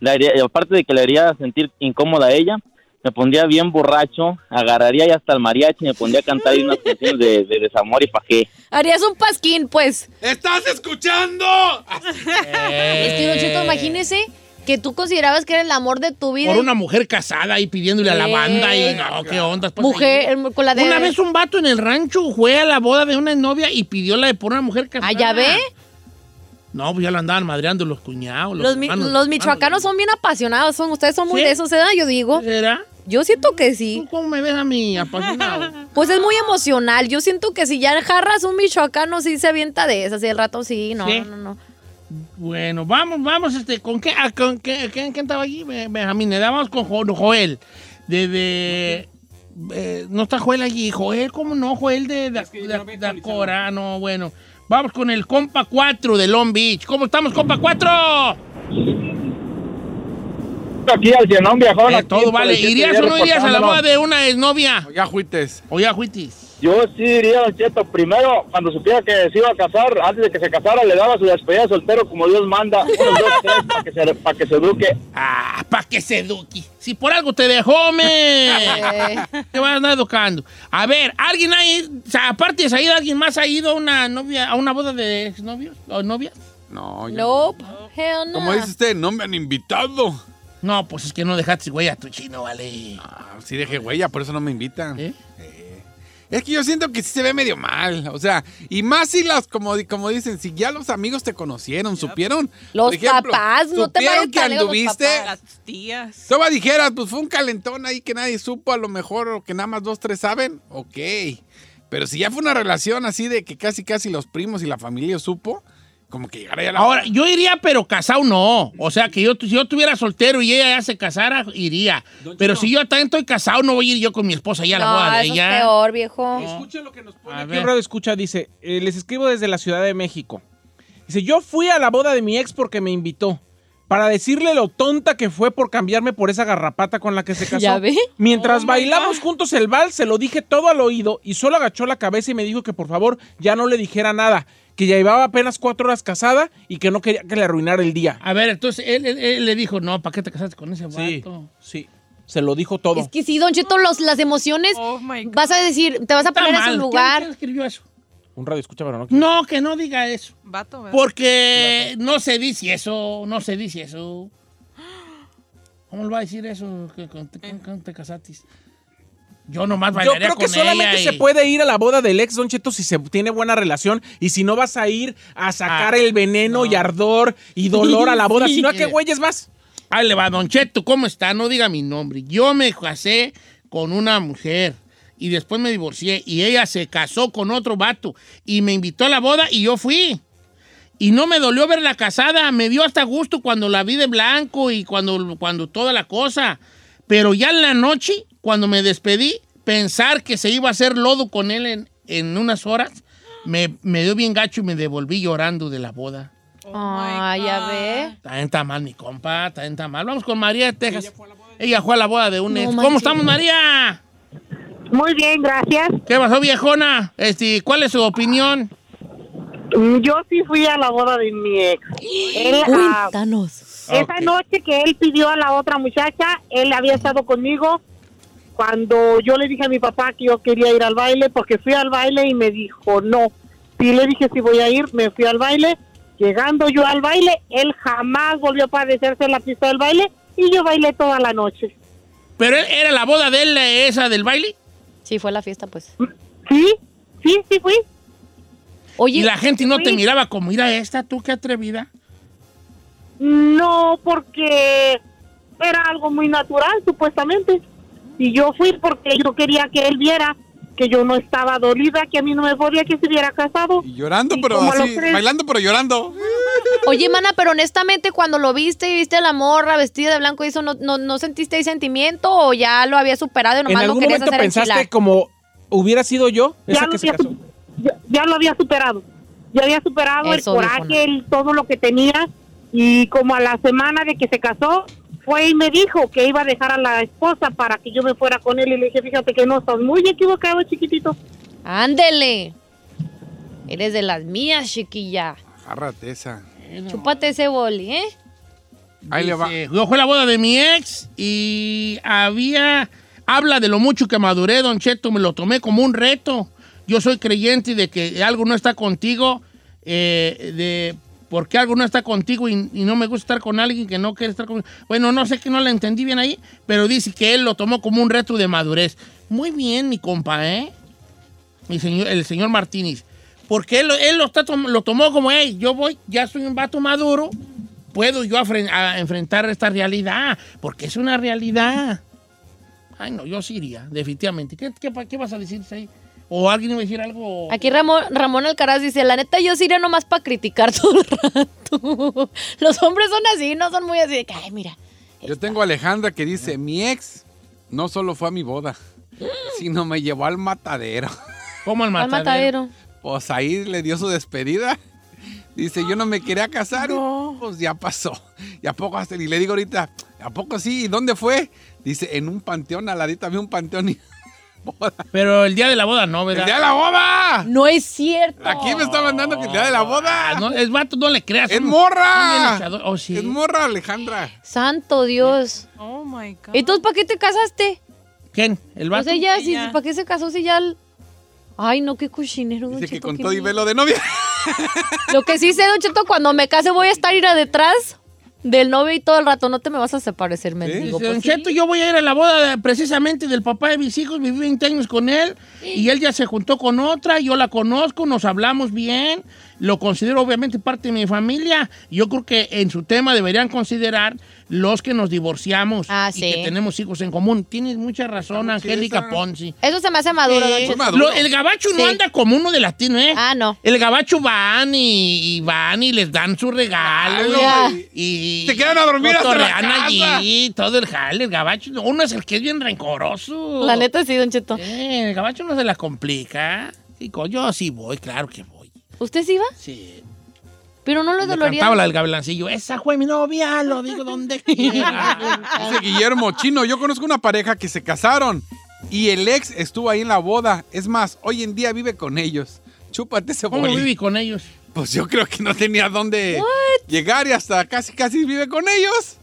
la haría- aparte de que le haría sentir incómoda a ella, me pondría bien borracho, agarraría ya hasta el mariachi y me pondría a cantar ahí unas canciones de, de desamor y pa' qué. Harías un pasquín, pues. ¿Estás escuchando? Es que, Don Cheto, imagínese que tú considerabas que era el amor de tu vida. Por una mujer casada ahí pidiéndole a la banda y no, qué onda. pues, Mujer, eh, con la de... Una vez un vato en el rancho fue a la boda de una novia y pidió la de por una mujer casada. Ah, ¿ya ve? No, pues ya la andaban madreando los cuñados. Los, Los, mi- los michoacanos son bien apasionados, son, ustedes son muy ¿Sí? de esos, ¿verdad? Yo digo. ¿Será? Yo siento que sí. ¿Tú ¿Cómo me ves a mí apasionado? Pues es muy emocional. Yo siento que si ya jarras un michoacano, sí se avienta de esas. Y el rato sí, no, ¿Sí? no, no, no. bueno, vamos, vamos, este, ¿con qué? ah, ¿Con qué? ¿Quién, estaba allí? Be- Benjamín, le damos con Jo- Joel. De, de- eh, no está Joel allí. Joel, ¿cómo no? Joel de, de, de- no, bueno. Vamos con el compa 4 de Long Beach. ¿Cómo estamos, compa 4? Aquí al llenón, viejón. Eh, todo vale. ¿Irías o no irías a la boda de una exnovia? Ya juites. O ya juitis. Yo sí iría, Don Cheto. Primero, cuando supiera que se iba a casar, antes de que se casara, le daba su despedida de soltero como Dios manda. Unos dos, tres, para que se, que se eduque. Ah, para que se eduque. Si por algo te dejó, me. te vas a andar educando. A ver, ¿alguien o sea, aparte de Said, alguien más ha ido a una novia, a una boda de exnovios o novias? No, yo- Nope. Hell no. Como dice usted, no me han invitado. No, pues es que no dejaste güey a tu chino, vale. Ah, sí dejé huella, por eso no me invitan. ¿Eh? Eh, Es que yo siento que sí se ve medio mal. O sea, y más si las, como, como dicen, si ya los amigos te conocieron, supieron. Los por ejemplo, papás, no te supieron que los anduviste. papás. Las tías. Toma dijeras, pues fue un calentón ahí que nadie supo, a lo mejor, o que nada más dos, tres saben. Ok. Pero si ya fue una relación así de que casi, casi los primos y la familia supo, como que llegara ya la. Ahora, yo iría, pero casado no. O sea, que yo, si yo estuviera soltero y ella ya se casara, iría. Pero si yo también estoy casado, no voy a ir yo con mi esposa ya a la No, boda de eso es ella. peor, viejo. Escucha lo que nos pone A aquí ver. un radio escucha, dice, eh, les escribo desde la Ciudad de México. Dice, yo fui a la boda de mi ex porque me invitó. Para decirle lo tonta que fue por cambiarme por esa garrapata con la que se casó. ¿Ya ve? Mientras Oh, bailamos juntos el vals, se lo dije todo al oído y solo agachó la cabeza y me dijo que por favor ya no le dijera nada. Que ya llevaba apenas cuatro horas casada y que no quería que le arruinara el día. A ver, entonces él, él- él le dijo, no, ¿para qué te casaste con ese Sí, vato? sí. Se lo dijo todo. Es que sí, Don Cheto, los, las emociones, Oh my God. vas a decir, te vas a poner en su ¿Quién- lugar. quién escribió eso? Un radio escucha, pero no. No, que no diga eso. Vato, ¿verdad? Porque no se dice eso, no se dice eso. ¿Cómo le va a decir eso? con- con- con te casaste? Yo nomás Yo creo que con solamente ella se puede ir a la boda del ex Don Cheto si se tiene buena relación y si no vas a ir a sacar Ah, el veneno y ardor y dolor a la boda, Sí. sino a qué güeyes vas. Ahí le va, Don Cheto, ¿cómo está? No diga mi nombre. Yo me casé con una mujer y después me divorcié y ella se casó con otro vato y me invitó a la boda y yo fui. Y no me dolió verla casada, me dio hasta gusto cuando la vi de blanco y cuando, cuando toda la cosa. Pero ya en la noche, cuando me despedí, pensar que se iba a hacer lodo con él en, en unas horas, me, me dio bien gacho y me devolví llorando de la boda. Ah, ya ve. También está mal, mi compa, también está mal. Vamos con María de Texas. Ella fue a la boda de un No ex. ¿Cómo estamos, María? Muy bien, gracias. ¿Qué pasó, viejona? Este, ¿Cuál es su opinión? Mm, Yo sí fui a la boda de mi ex. Él, ah, Cuéntanos. Esa Ok. noche que él pidió a la otra muchacha, él había estado conmigo cuando yo le dije a mi papá que yo quería ir al baile porque fui al baile y me dijo no. Sí le dije si voy a ir, me fui al baile. Llegando yo al baile, él jamás volvió a padecerse en la pista del baile y yo bailé toda la noche. ¿Pero él- era la boda de él, eh, esa del baile? Sí, fue la fiesta, pues. Sí, sí, sí fui. Oye, Y la gente no te miraba como, mira esta, tú qué atrevida. No, porque era algo muy natural, supuestamente. Y yo fui porque yo quería que él viera que yo no estaba dolida, que a mí no me podía que se hubiera casado. Y llorando, Y pero así, tres- bailando, pero llorando. oye, mana, pero honestamente, cuando lo viste y viste a la morra vestida de blanco y eso, ¿no, no, no sentiste ahí sentimiento o ya lo habías superado y ¿En nomás lo algún querías momento hacer pensaste enchilar? como hubiera sido yo esa Ya que lo, se había, casó? ya, ya lo había superado. Ya había superado Eso, el coraje, el, todo lo que tenía. Y como a la semana de que se casó, fue y me dijo que iba a dejar a la esposa para que yo me fuera con él. Y le dije, fíjate que no, estás muy equivocado, chiquitito. Ándele. Eres de las mías, chiquilla. Agárrate esa. Chúpate ese boli, ¿eh? Ahí le va. Yo fue la boda de mi ex y había... Habla de lo mucho que maduré, Don Cheto, me lo tomé como un reto. Yo soy creyente de que algo no está contigo, eh, de porque algo no está contigo y, no me gusta estar con alguien que no quiere estar conmigo. Bueno, no sé que no la entendí bien ahí, pero dice que él lo tomó como un reto de madurez. Muy bien, mi compa, ¿eh? El señor, el señor Martínez. Porque él, lo, está lo tomó como, hey, yo voy, ya soy un vato maduro, puedo yo a enfrentar esta realidad, porque es una realidad. Ay, no, yo sí iría, definitivamente. ¿Qué, qué, qué vas a decir ahí? ¿O alguien iba a decir algo? Aquí Ramón, Ramón Alcaraz dice, la neta yo sí iría nomás para criticar todo el rato. Los hombres son así, no son muy así de que, ay, mira. Yo tengo a Alejandra que dice, mi ex no solo fue a mi boda, sino me llevó al matadero. ¿Cómo el Al matadero. Pues ahí le dio su despedida. Dice, yo no me quería casar. Pues ya pasó. ¿Y a poco hasta? Y le digo ahorita, ¿a poco sí? ¿Y dónde fue? Dice, en un panteón, al ladito había un panteón y... Pero el día de la boda no, ¿verdad? ¡El día de la boda! No es cierto. Aquí me está mandando que el día de la boda. Ah, no, es vato, no le creas. ¡Es son- morra! echador- Oh, sí. Es morra, Alejandra. Santo Dios. Oh my God. Entonces, ¿para qué te casaste? ¿Quién? ¿El vato? Pues ella, sí, Ella. ¿para qué se casó si ya... el- Ay, no, qué cochinero, Don Dice que con todo y velo de novia. Lo que sí sé, Don Cheto, cuando me case voy a estar ir a detrás Del novio y todo el rato, no te me vas a desaparecer, mendigo. Dice, Don Pues, Cheto, yo voy a ir a la boda de- precisamente del papá de mis hijos, viví 20 años con él y él ya se juntó con otra, yo la conozco, nos hablamos bien, lo considero obviamente parte de mi familia. Yo creo que en su tema deberían considerar los que nos divorciamos y que tenemos hijos en común. Tienes mucha razón, Angélica Ponzi. Eso se me hace maduro, Sí. Don. Lo- el gabacho no anda como uno de latino, ¿eh? Ah, no. El gabacho van y, y van y les dan su regalo. Ya. Y, y Se quedan a dormir hasta la casa. allí, todo el jale, el gabacho. Uno es el que es bien rencoroso. La neta sí, Don Cheto. Eh, el gabacho no se la complica. Yo sí voy, claro que voy. ¿Usted sí va? Sí. Pero no lo Le doloría. cantaba la del gablancillo. Esa fue mi novia, lo digo donde quiera. Dice Guillermo Chino, yo conozco una pareja que se casaron y el ex estuvo ahí en la boda. Es más, hoy en día vive con ellos. Chúpate ese ¿Cómo viví con ellos? Pues yo creo que no tenía dónde llegar y hasta casi casi vive con ellos.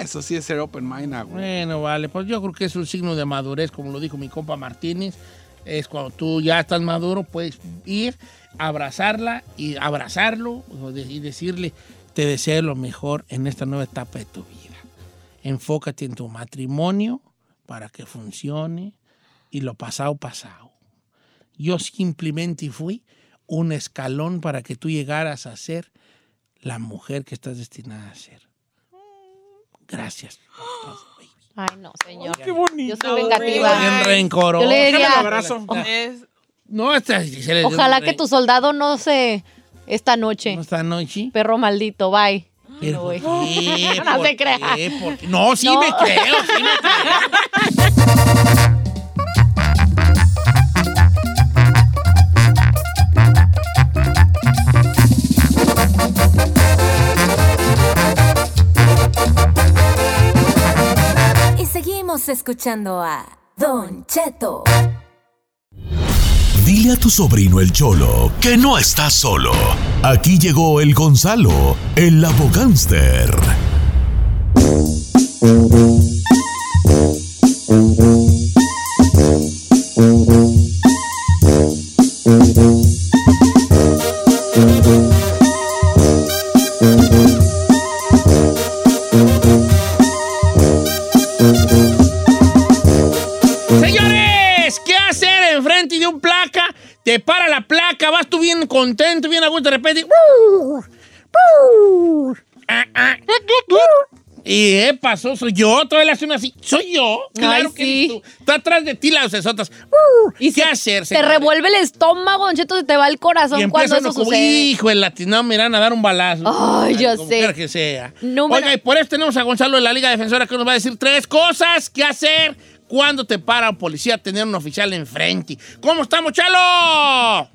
Eso sí es ser open mind, ah, güey. Bueno, vale, pues yo creo que es un signo de madurez, como lo dijo mi compa Martínez. Es cuando tú ya estás maduro, puedes ir, abrazarla y abrazarlo y decirle, te deseo lo mejor en esta nueva etapa de tu vida. Enfócate en tu matrimonio para que funcione y lo pasado, pasado. Yo simplemente fui un escalón para que tú llegaras a ser la mujer que estás destinada a ser. Gracias. Ay, no, señor. Qué bonito. Yo soy vengativa. Bien rencoroso. Yo le diría, abrazo. Es- No, esta, ojalá que tu soldado no se esta noche. ¿No esta noche? Perro maldito, bye. Pero, voy. ¿por qué? No ¿Por se crea. qué? ¿Por qué? No, sí No. me creo, sí me creo. Y seguimos escuchando a Don Cheto. Dile a tu sobrino el Cholo que no está solo. Aquí llegó el Gonzalo, el abogánster. Te para la placa, vas tú bien contento, bien a gusto, de repente. Ah, ah. Y eh, pasó, soy yo, todavía le hace una así. Soy yo, claro Ay, que sí. eres tú. Está atrás de ti las cesotas. ¿Qué hacer, Te revuelve el estómago, Don Cheto, se te va el Y corazón cuando empieza eso como, sucede. hijo, el latino, miran a dar un balazo. Ay, yo como sé. quiera que sea. Número- Oiga, y por eso tenemos a Gonzalo de la Liga Defensora que nos va a decir tres cosas que hacer cuando te para un policía a tener un oficial enfrente. ¿Cómo estamos, Chalo?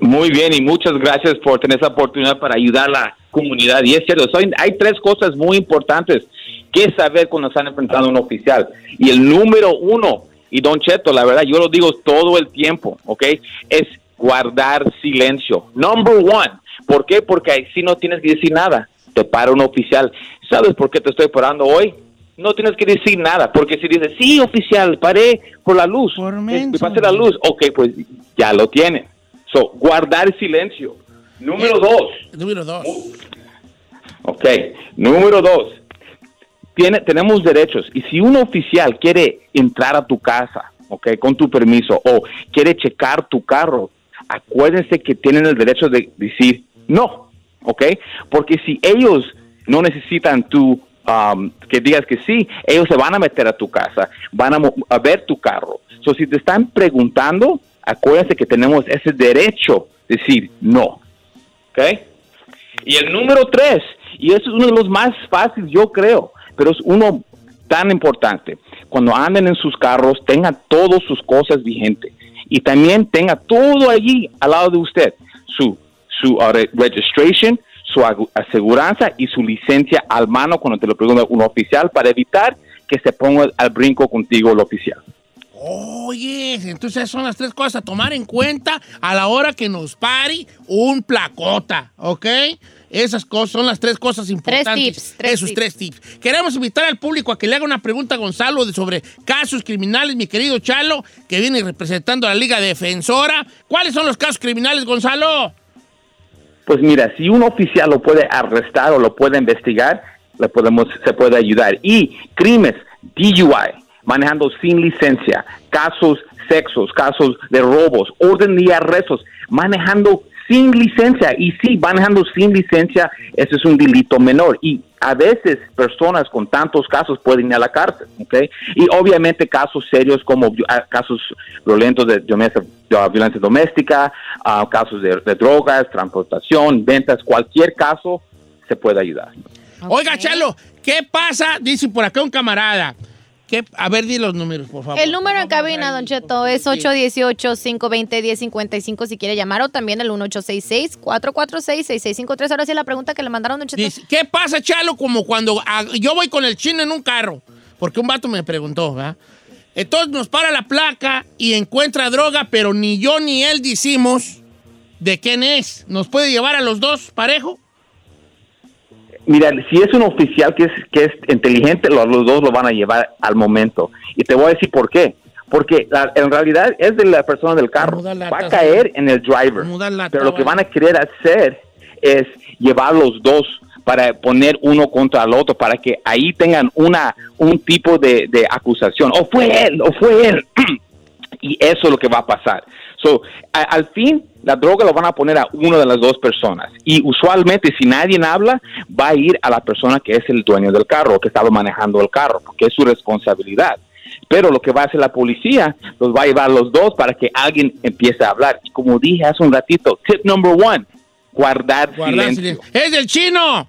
Muy bien y muchas gracias por tener esa oportunidad para ayudar a la comunidad. Y es cierto, soy- hay tres cosas muy importantes que saber cuando están enfrentando a un oficial. Y el número uno, y Don Cheto, la verdad, yo lo digo todo el tiempo, ¿ok? Es guardar silencio. Number one. ¿Por qué? Porque así no tienes que decir nada. Te para un oficial. ¿Sabes por qué te estoy parando hoy? No tienes que decir nada, porque si dices, sí, oficial, paré por la luz, Eh, me pasé la luz, ok, pues ya lo tienen. So, guardar silencio. Número dos. Número dos. Ok. Número dos. Tiene, tenemos derechos. Y si un oficial quiere entrar a tu casa, ok, con tu permiso, o quiere checar tu carro, acuérdense que tienen el derecho de decir no, ok. Porque si ellos no necesitan tu um, que digas que sí, ellos se van a meter a tu casa, van a, a ver tu carro. So, si te están preguntando, acuérdense que tenemos ese derecho de decir no, ok. Y el número tres, y eso es uno de los más fáciles, yo creo, pero es uno tan importante. Cuando anden en sus carros, tengan todas sus cosas vigentes. Y también tenga todo allí al lado de usted. Su, su uh, re- registration, su aseguranza y su licencia al mano cuando te lo pregunta un oficial para evitar que se ponga al brinco contigo el oficial. Oye, entonces esas son las tres cosas a tomar en cuenta a la hora que nos pare un placota, ¿ok? Esas cosas son las tres cosas importantes. tips, tres Esos tips. tres tips. Queremos invitar al público a que le haga una pregunta a Gonzalo de- sobre casos criminales, mi querido Chalo, que viene representando a la Liga Defensora. ¿Cuáles son los casos criminales, Gonzalo? Pues mira, si un oficial lo puede arrestar o lo puede investigar, le podemos, se puede ayudar. Y crímenes, DUI, manejando sin licencia, casos sexos, casos de robos, orden de arrestos, manejando sin licencia. Y sí, manejando sin licencia, eso es un delito menor. Y a veces personas con tantos casos pueden ir a la cárcel, ¿ok? Y obviamente casos serios como ah, casos violentos de, violencia, de violencia doméstica, ah, casos de, de drogas, transportación, ventas, cualquier caso se puede ayudar. Oiga, Chalo, ¿qué pasa? Dice por acá un camarada. ¿Qué? A ver, di los números, por favor. El número en cabina, Don Cheto, es 818-520-1055 si quiere llamar o también el 1866-446-6653. Ahora sí la pregunta que le mandaron, Don Cheto. Dice, ¿qué pasa, Chalo? Como cuando ah, yo voy con el chino en un carro, porque un vato me preguntó, ¿verdad? Entonces nos para la placa y encuentra droga, pero ni yo ni él decimos de quién es. ¿Nos puede llevar a los dos parejo? Mira, si es un oficial que es, que es inteligente, los, los dos lo van a llevar al momento. Y te voy a decir por qué. Porque la- en realidad es de la persona del carro. Va a caer en el driver. Pero lo que van a querer hacer es llevar los dos para poner uno contra el otro, para que ahí tengan una un tipo de, de acusación. O fue él, o fue él. y eso es lo que va a pasar. So, a- al fin, la droga lo van a poner a una de las dos personas. Y usualmente, si nadie habla, va a ir a la persona que es el dueño del carro, que estaba manejando el carro, porque es su responsabilidad. Pero lo que va a hacer la policía, los va a llevar los dos para que alguien empiece a hablar. Y como dije hace un ratito, tip number one, guardar, Guardar silencio. silencio. ¡Es del chino!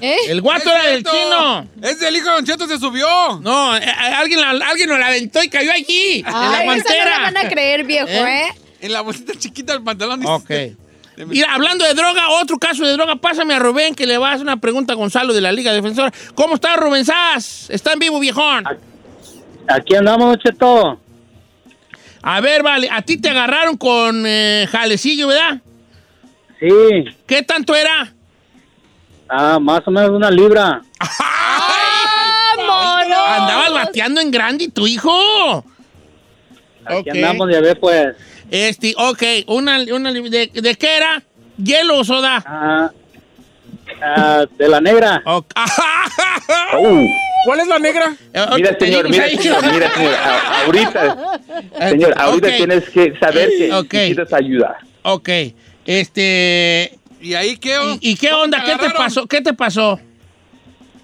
El guato era del chino. Es del hijo de Don Cheto, se subió. No, eh, eh, alguien, la- alguien nos la aventó y cayó allí, en la Ay, esa no la van a creer, viejo, ¿eh? En la bolsita chiquita del pantalón. dice. Ok. Mira, hablando de droga, otro caso de droga, pásame a Rubén que le va a hacer una pregunta a Gonzalo de la Liga Defensora. ¿Cómo está Rubén Sass? ¿Está en vivo, viejón? Aquí andamos, Cheto. A ver, vale, a ti te agarraron con eh, jalecillo, ¿verdad? Sí. ¿Qué tanto era? Ah, más o menos una libra. Andabas bateando en grande, tu hijo. Aquí andamos de ver, pues. Este, ok, una, una de, ¿de qué era? ¿Hielo o soda? Ah, ah, de la negra. ¿Cuál es la negra? Mira, señor, mira, señor, mira, señor, a- ahorita, señor, ahorita tienes que saber que Ok. necesitas ayuda. Ok, este... ¿Y ahí qué? ¿Y, y qué onda? ¿Qué te pasó? ¿Qué te pasó?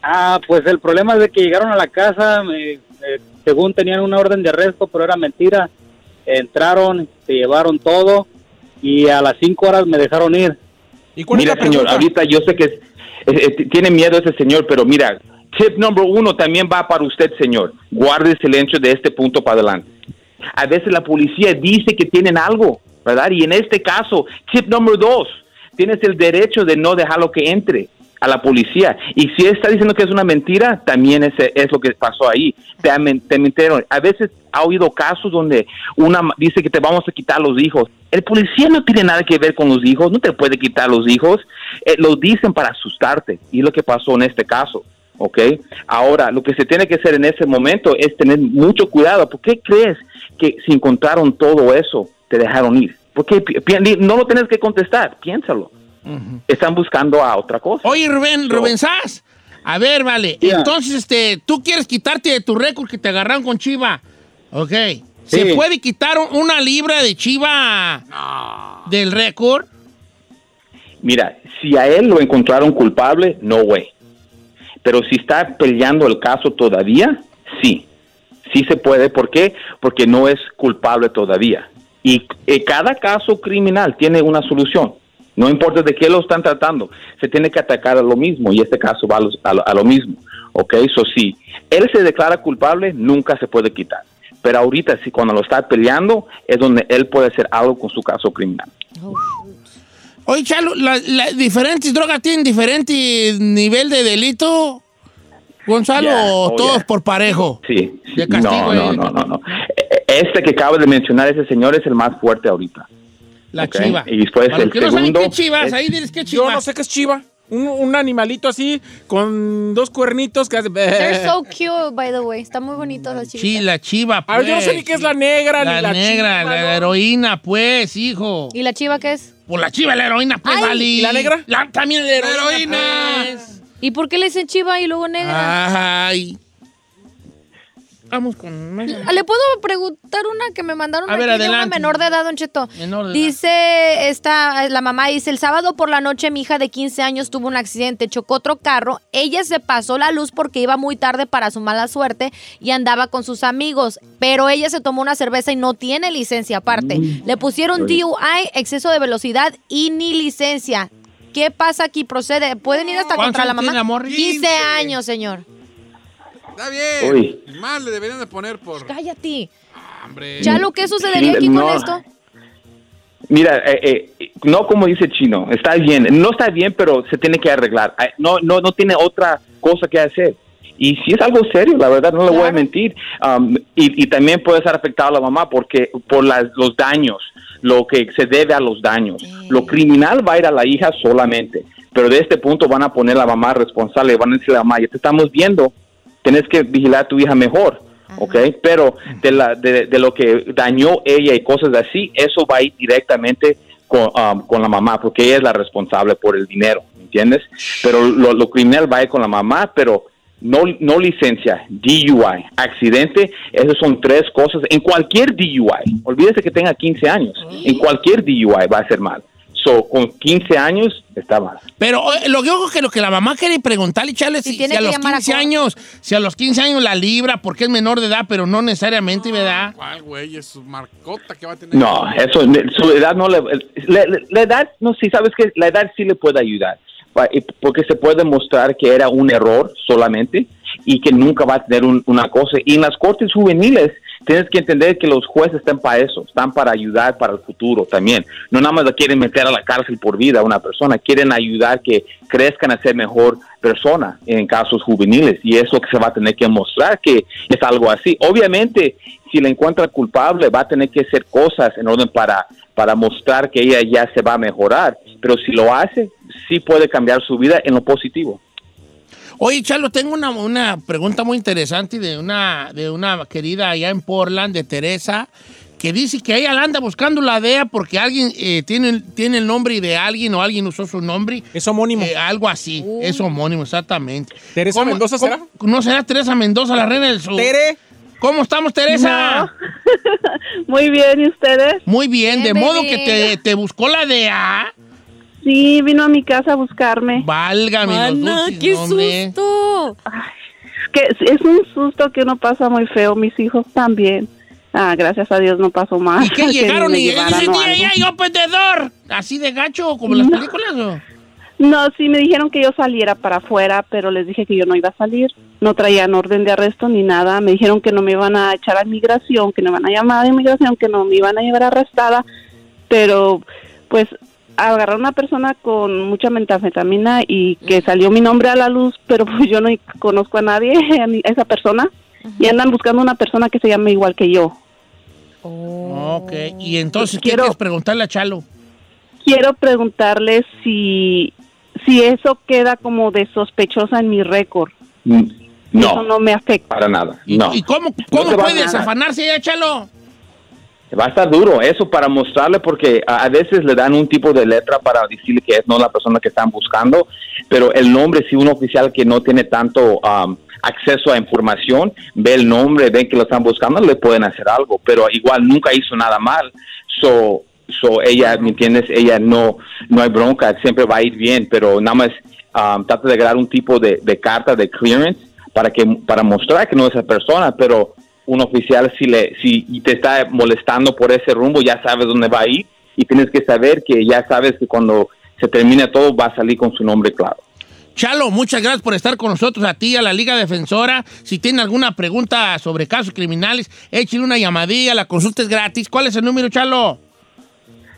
Ah, pues el problema es de que llegaron a la casa, me- eh, según tenían una orden de arresto, pero era mentira. Entraron, se llevaron todo y a las cinco horas me dejaron ir. Mira, señor, ahorita yo sé que es- tiene miedo ese señor, pero mira, tip number uno también va para usted, señor. Guarde silencio de este punto para adelante. A veces la policía dice que tienen algo, ¿verdad? Y en este caso, tip number dos, tienes el derecho de no dejarlo que entre a la policía. Y si está diciendo que es una mentira, también es, es lo que pasó ahí. Te, te mintieron. A veces ha oído casos donde una dice que te vamos a quitar los hijos. El policía no tiene nada que ver con los hijos, no te puede quitar los hijos. Eh, lo dicen para asustarte. Y es lo que pasó en este caso. ¿ok? Ahora, lo que se tiene que hacer en ese momento es tener mucho cuidado. ¿Por qué crees que si encontraron todo eso, te dejaron ir? Porque no lo tienes que contestar, piénsalo. Están buscando a otra cosa. Oye, Rubén, Rubén Sass. A ver, vale. Yeah. Entonces, este, tú quieres quitarte de tu récord que te agarraron con Chiva. Ok. ¿Se puede quitar un- una libra de Chiva del récord? Mira, si a él lo encontraron culpable, no way. Pero si está peleando el caso todavía, sí. Sí se puede. ¿Por qué? Porque no es culpable todavía. Y eh, cada caso criminal tiene una solución. No importa de qué lo están tratando, se tiene que atacar a lo mismo y este caso va a, lo, a lo mismo. ¿Ok? Eso sí, él se declara culpable, nunca se puede quitar. Pero ahorita, sí, cuando lo está peleando, es donde él puede hacer algo con su caso criminal. Oye, Chalo, ¿las diferentes drogas tienen diferente nivel de delito? Gonzalo, Ya, o oh, todos por parejo. Sí. sí. De castigo, no, no, eh. no, no, no. Este que acaba de mencionar ese señor es el más fuerte ahorita. La chiva. Y después Para el que no saben segundo. qué chivas, es- ahí diles qué Yo chivas. no sé qué es chiva. Un, un animalito así con dos cuernitos que hace. They're so cute, by the way. Está muy bonito las Sí, chivitas. la chiva, A ver, yo no sé pues. ni qué es la negra La ni la negra, chiva, la ¿no? heroína, pues, hijo. ¿Y la chiva qué es? Por la chiva, la heroína, pues, vale. ¿Y la negra? La- también la heroína. heroína. pues. ¿Y por qué le dicen chiva y luego negra? Ay. Vamos con... Ah, ¿Le puedo preguntar una que me mandaron A ver, de una adelante. menor de edad, Don Cheto? Menor de edad. Dice esta, la mamá dice, el sábado por la noche mi hija de 15 años tuvo un accidente, chocó otro carro, ella se pasó la luz porque iba muy tarde para su mala suerte y andaba con sus amigos, pero ella se tomó una cerveza y no tiene licencia aparte. Le pusieron DUI, exceso de velocidad y ni licencia. ¿Qué pasa aquí? Procede. ¿Pueden ir hasta ¿Cuántos contra la mamá? morra? 15 años, señor. Está bien. Uy. Más le deberían de poner por. Cállate. Hombre. Chalo, ¿qué sucedería aquí no. con esto? Mira, eh, eh, no como dice Chino, está bien, no está bien, pero se tiene que arreglar. No, no, no tiene otra cosa que hacer. Y si es algo serio, la verdad, no le voy a mentir. Um, y, y también puede estar afectado a la mamá porque por las, los daños, lo que se debe a los daños. Lo criminal va a ir a la hija solamente, pero de este punto van a poner a la mamá responsable, van a decirle a la mamá, ya te estamos viendo, tienes que vigilar a tu hija mejor. ¿ok? Pero de, la, de, de lo que dañó ella y cosas así, eso va a ir directamente con, um, con la mamá, porque ella es la responsable por el dinero, ¿me entiendes? Pero lo, lo criminal va a ir con la mamá, pero no, no licencia, DUI, accidente, esas son tres cosas. En cualquier DUI, olvídese que tenga 15 años, en cualquier DUI va a ser mal. So, con 15 años está mal. Pero eh, lo que creo que lo que la mamá quiere preguntarle, Chale, si, tiene si a que los llamar a 15 corte. años, si a los 15 años la libra porque es menor de edad, pero no necesariamente, ¿verdad? ¿Cuál, güey? Es su marcota que va a tener. No, eso, su edad no le, le- le- la edad, no, sí, sabes que la edad sí le puede ayudar, porque se puede mostrar que era un error solamente y que nunca va a tener un- una cosa. Y en las cortes juveniles tienes que entender que los jueces están para eso, están para ayudar para el futuro también. No nada más la quieren meter a la cárcel por vida a una persona, quieren ayudar que crezcan a ser mejor persona en casos juveniles y eso que se va a tener que mostrar que es algo así. Obviamente, si la encuentra culpable, va a tener que hacer cosas en orden para, para mostrar que ella ya se va a mejorar, pero si lo hace, sí puede cambiar su vida en lo positivo. Oye, Chalo, tengo una, una pregunta muy interesante de una, de una querida allá en Portland, de Teresa, que dice que ella la anda buscando la DEA porque alguien eh, tiene, tiene el nombre de alguien o alguien usó su nombre. Es homónimo. Eh, algo así, es homónimo, exactamente. ¿Teresa ¿Cómo- Mendoza cómo- será? ¿No será Teresa Mendoza, la reina del sur? Tere. ¿Cómo estamos, Teresa? Muy bien, ¿y ustedes? Muy bien, de Bien, modo que te, te buscó la DEA. Sí, vino a mi casa a buscarme. Válgame los Mana, dulces qué susto. Es que es un susto que uno pasa muy feo, mis hijos también. Ah, gracias a Dios no pasó más. ¿Y qué que llegaron me y algo. ya yo perdedor? ¿Así de gacho como en las No. películas o? No, sí me dijeron que yo saliera para afuera, pero les dije que yo no iba a salir. No traían orden de arresto ni nada. Me dijeron que no me iban a echar a inmigración, que no me iban a llamar a inmigración, que no me iban a llevar arrestada. Pero, pues, agarraron a una persona con mucha metanfetamina y que salió mi nombre a la luz, pero pues yo no conozco a nadie, a esa persona. Y andan buscando una persona que se llame igual que yo. Ok, y entonces, ¿qué Quiero- quieres preguntarle a Chalo? Quiero preguntarle si, si eso queda como de sospechosa en mi récord. Mm, Eso No, no me afecta. para nada. No. ¿Y cómo, No cómo te va a puede nada. desafanarse ya, Chalo? Va a estar duro eso para mostrarle porque a, veces le dan un tipo de letra para decirle que es no la persona que están buscando, pero el nombre, si un oficial que no tiene tanto um, acceso a información, ve el nombre, ven que lo están buscando, le pueden hacer algo, pero igual nunca hizo nada mal. So, so ella, ¿me entiendes? Ella no, no hay bronca, siempre va a ir bien, pero nada más um, trata de crear un tipo de, de carta de clearance para que para mostrar que no es esa persona, pero un oficial si le si te está molestando por ese rumbo ya sabes dónde va a ir y tienes que saber que ya sabes que cuando se termine todo va a salir con su nombre claro. Chalo, muchas gracias por estar con nosotros, a ti, a la Liga Defensora. Si tiene alguna pregunta sobre casos criminales, échale una llamadilla, la consulta es gratis. ¿Cuál es el número, Chalo?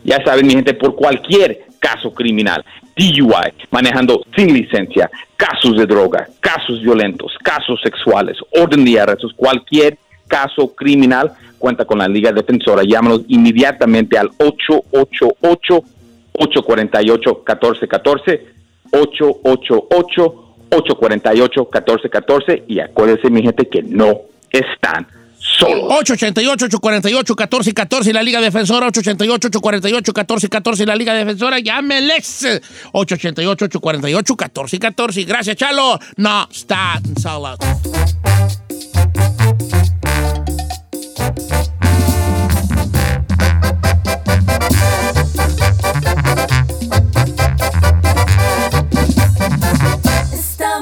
Ya saben mi gente por cualquier caso criminal, DUI, manejando sin licencia, casos de droga, casos violentos, casos sexuales, orden de arrestos, cualquier caso criminal cuenta con la Liga Defensora. Llámanos inmediatamente al 888 848 1414 888-848-1414 y acuérdense, mi gente, que no están solos. 888-848-1414 la Liga Defensora, 888-848-1414 la Liga Defensora, llámeles 888-848-1414. Gracias, Chalo. No, está solo.